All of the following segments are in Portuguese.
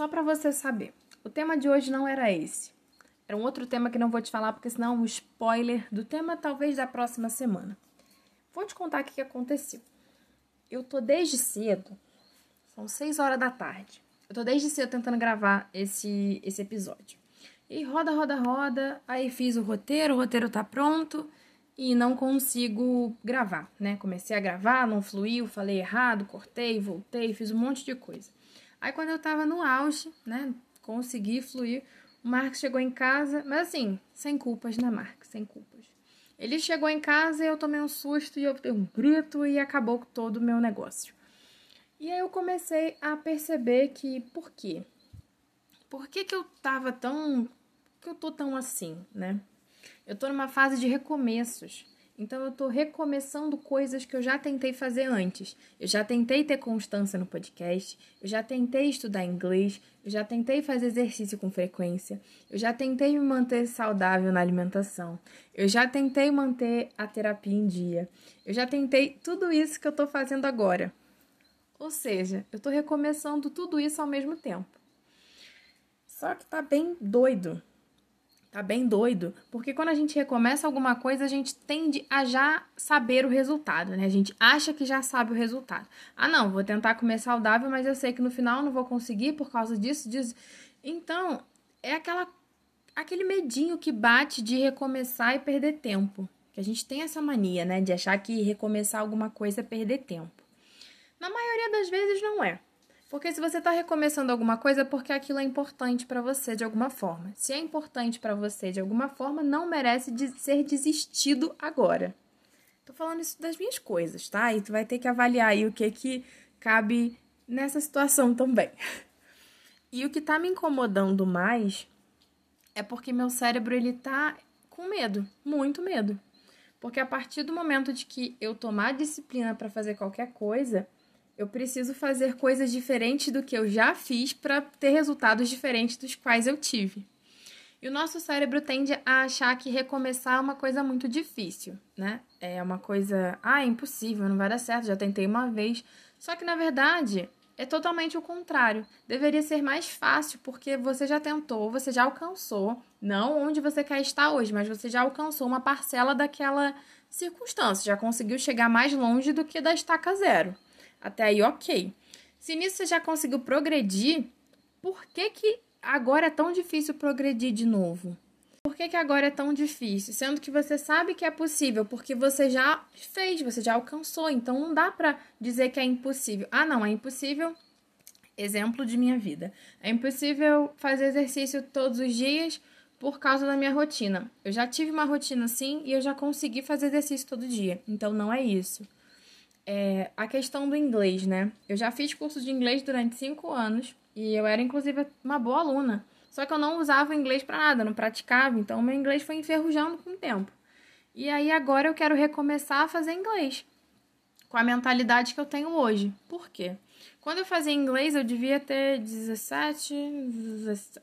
só para você saber, o tema de hoje não era esse. Era um outro tema que não vou te falar, porque senão é um spoiler do tema talvez da próxima semana. Vou te contar o que aconteceu. Eu tô desde cedo, são 6 horas da tarde. Eu tô desde cedo tentando gravar esse, esse episódio. E roda, roda, roda. Aí fiz o roteiro, o roteiro tá pronto e não consigo gravar, né? Comecei a gravar, não fluiu, falei errado, cortei, voltei, fiz um monte de coisa. Aí quando eu tava no auge, né, consegui fluir, o Marcos chegou em casa, mas assim, sem culpas, né, Marcos? Sem culpas. Ele chegou em casa e eu tomei um susto e eu dei um grito e acabou todo o meu negócio. E aí eu comecei a perceber que por quê? Por que, que eu tava tão. que eu tô tão assim, né? Eu tô numa fase de recomeços. Então eu tô recomeçando coisas que eu já tentei fazer antes. Eu já tentei ter constância no podcast, eu já tentei estudar inglês, eu já tentei fazer exercício com frequência, eu já tentei me manter saudável na alimentação, eu já tentei manter a terapia em dia. Eu já tentei tudo isso que eu tô fazendo agora. Ou seja, eu tô recomeçando tudo isso ao mesmo tempo. Só que tá bem doido. Tá bem doido, porque quando a gente recomeça alguma coisa, a gente tende a já saber o resultado, né? A gente acha que já sabe o resultado. Ah, não, vou tentar comer saudável, mas eu sei que no final não vou conseguir por causa disso, disso. Então, é aquela aquele medinho que bate de recomeçar e perder tempo. Que a gente tem essa mania, né, de achar que recomeçar alguma coisa é perder tempo. Na maioria das vezes não é. Porque se você está recomeçando alguma coisa, é porque aquilo é importante para você de alguma forma. Se é importante para você de alguma forma, não merece de ser desistido agora. Tô falando isso das minhas coisas, tá? E tu vai ter que avaliar aí o que que cabe nessa situação também. E o que tá me incomodando mais é porque meu cérebro ele tá com medo, muito medo. Porque a partir do momento de que eu tomar disciplina para fazer qualquer coisa, eu preciso fazer coisas diferentes do que eu já fiz para ter resultados diferentes dos quais eu tive. E o nosso cérebro tende a achar que recomeçar é uma coisa muito difícil, né? É uma coisa, ah, é impossível, não vai dar certo, já tentei uma vez. Só que na verdade é totalmente o contrário. Deveria ser mais fácil porque você já tentou, você já alcançou, não onde você quer estar hoje, mas você já alcançou uma parcela daquela circunstância, já conseguiu chegar mais longe do que da estaca zero. Até aí, ok. Se nisso você já conseguiu progredir, por que, que agora é tão difícil progredir de novo? Por que, que agora é tão difícil? Sendo que você sabe que é possível, porque você já fez, você já alcançou. Então não dá pra dizer que é impossível. Ah, não, é impossível. Exemplo de minha vida. É impossível fazer exercício todos os dias por causa da minha rotina. Eu já tive uma rotina assim e eu já consegui fazer exercício todo dia. Então não é isso é, a questão do inglês, né? Eu já fiz curso de inglês durante cinco anos e eu era, inclusive, uma boa aluna. Só que eu não usava inglês para nada, não praticava, então meu inglês foi enferrujando com o tempo. E aí agora eu quero recomeçar a fazer inglês com a mentalidade que eu tenho hoje. Por quê? Quando eu fazia inglês, eu devia ter 17,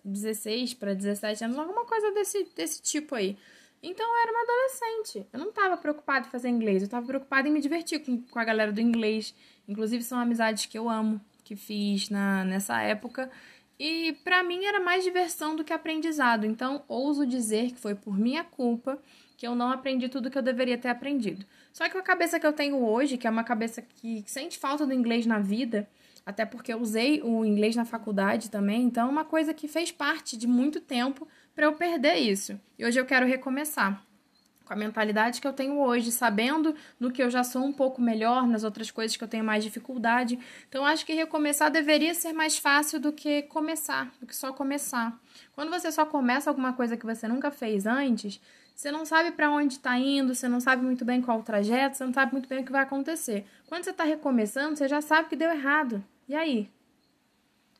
16 para 17 anos, alguma coisa desse, desse tipo aí. Então eu era uma adolescente. Eu não estava preocupada em fazer inglês, eu estava preocupada em me divertir com, a galera do inglês. Inclusive são amizades que eu amo, que fiz na, nessa época. E para mim era mais diversão do que aprendizado. Então ouso dizer que foi por minha culpa que eu não aprendi tudo que eu deveria ter aprendido. Só que a cabeça que eu tenho hoje, que é uma cabeça que sente falta do inglês na vida, até porque eu usei o inglês na faculdade também, então é uma coisa que fez parte de muito tempo para eu perder isso. E hoje eu quero recomeçar com a mentalidade que eu tenho hoje, sabendo no que eu já sou um pouco melhor, nas outras coisas que eu tenho mais dificuldade. Então acho que recomeçar deveria ser mais fácil do que começar, do que só começar. Quando você só começa alguma coisa que você nunca fez antes, você não sabe para onde está indo, você não sabe muito bem qual o trajeto, você não sabe muito bem o que vai acontecer. Quando você está recomeçando, você já sabe que deu errado. E aí?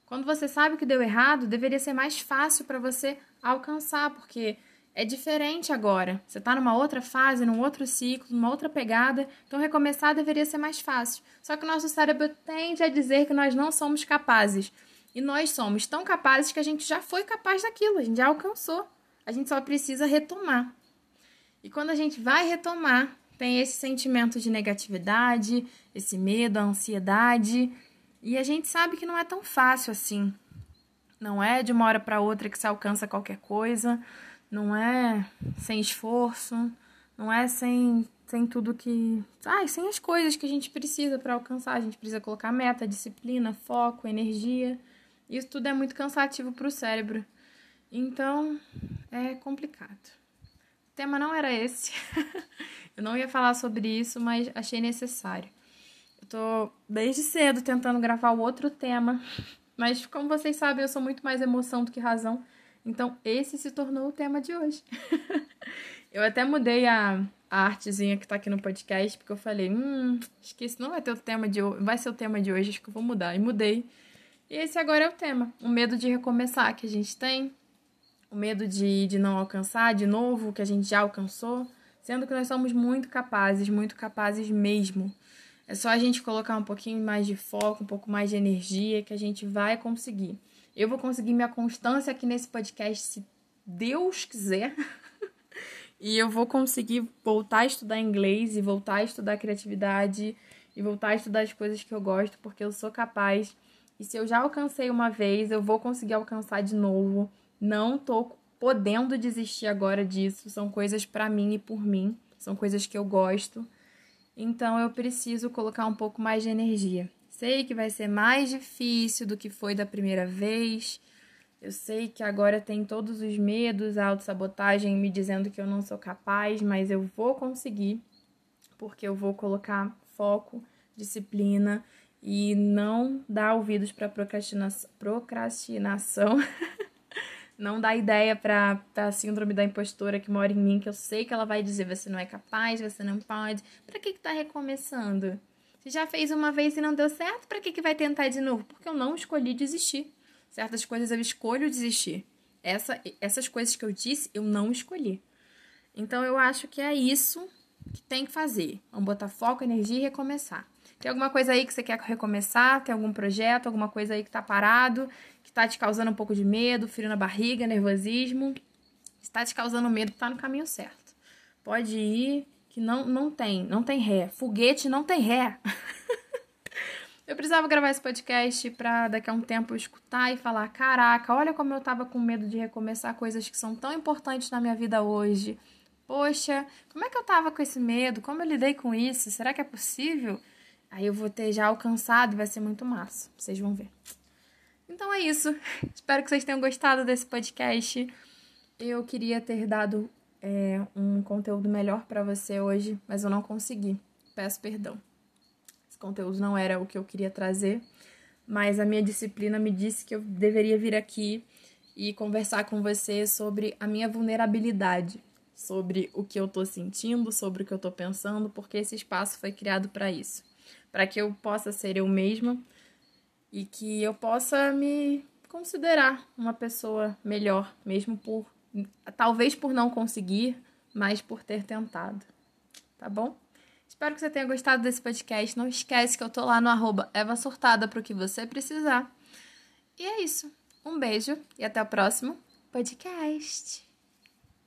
Quando você sabe que deu errado, deveria ser mais fácil para você alcançar, porque é diferente agora. Você está numa outra fase, num outro ciclo, numa outra pegada, então recomeçar deveria ser mais fácil. Só que o nosso cérebro tende a dizer que nós não somos capazes. E nós somos tão capazes que a gente já foi capaz daquilo, a gente já alcançou. A gente só precisa retomar. E quando a gente vai retomar, tem esse sentimento de negatividade, esse medo, a ansiedade. E a gente sabe que não é tão fácil assim. Não é de uma hora para outra que se alcança qualquer coisa, não é sem esforço, não é sem, sem tudo que. Ai, sem as coisas que a gente precisa para alcançar. A gente precisa colocar meta, disciplina, foco, energia. Isso tudo é muito cansativo para o cérebro. Então, é complicado. O tema não era esse. Eu não ia falar sobre isso, mas achei necessário. Eu tô desde cedo tentando gravar o outro tema, mas como vocês sabem, eu sou muito mais emoção do que razão. Então, esse se tornou o tema de hoje. eu até mudei a, artezinha que tá aqui no podcast, porque eu falei, hum, acho que não vai ter o tema de vai ser o tema de hoje, acho que eu vou mudar. E mudei. E esse agora é o tema. O medo de recomeçar que a gente tem, o medo de, de não alcançar de novo o que a gente já alcançou sendo que nós somos muito capazes, muito capazes mesmo. É só a gente colocar um pouquinho mais de foco, um pouco mais de energia que a gente vai conseguir. Eu vou conseguir minha constância aqui nesse podcast, se Deus quiser. e eu vou conseguir voltar a estudar inglês e voltar a estudar criatividade e voltar a estudar as coisas que eu gosto, porque eu sou capaz. E se eu já alcancei uma vez, eu vou conseguir alcançar de novo. Não tô podendo desistir agora disso. São coisas para mim e por mim, são coisas que eu gosto. Então eu preciso colocar um pouco mais de energia. Sei que vai ser mais difícil do que foi da primeira vez. Eu sei que agora tem todos os medos, a autossabotagem me dizendo que eu não sou capaz, mas eu vou conseguir, porque eu vou colocar foco, disciplina e não dar ouvidos para procrastinação. procrastinação. Não dá ideia pra, pra síndrome da impostora que mora em mim, que eu sei que ela vai dizer: você não é capaz, você não pode. Pra que, que tá recomeçando? Se já fez uma vez e não deu certo, pra que, que vai tentar de novo? Porque eu não escolhi desistir. Certas coisas eu escolho desistir. Essa, essas coisas que eu disse, eu não escolhi. Então eu acho que é isso que tem que fazer. Vamos botar foco, energia e recomeçar. Tem alguma coisa aí que você quer recomeçar? Tem algum projeto, alguma coisa aí que tá parado, que tá te causando um pouco de medo, frio na barriga, nervosismo? Está te causando medo, tá no caminho certo. Pode ir, que não, não tem, não tem ré. Foguete não tem ré. eu precisava gravar esse podcast pra daqui a um tempo escutar e falar: caraca, olha como eu tava com medo de recomeçar coisas que são tão importantes na minha vida hoje. Poxa, como é que eu tava com esse medo? Como eu lidei com isso? Será que é possível? Aí eu vou ter já alcançado e vai ser muito massa. Vocês vão ver. Então é isso. Espero que vocês tenham gostado desse podcast. Eu queria ter dado é, um conteúdo melhor para você hoje, mas eu não consegui. Peço perdão. Esse conteúdo não era o que eu queria trazer, mas a minha disciplina me disse que eu deveria vir aqui e conversar com você sobre a minha vulnerabilidade, sobre o que eu tô sentindo, sobre o que eu tô pensando, porque esse espaço foi criado para isso para que eu possa ser eu mesma e que eu possa me considerar uma pessoa melhor, mesmo por talvez por não conseguir, mas por ter tentado. Tá bom? Espero que você tenha gostado desse podcast. Não esquece que eu tô lá no arroba Eva Surtada para o que você precisar. E é isso. Um beijo e até o próximo podcast.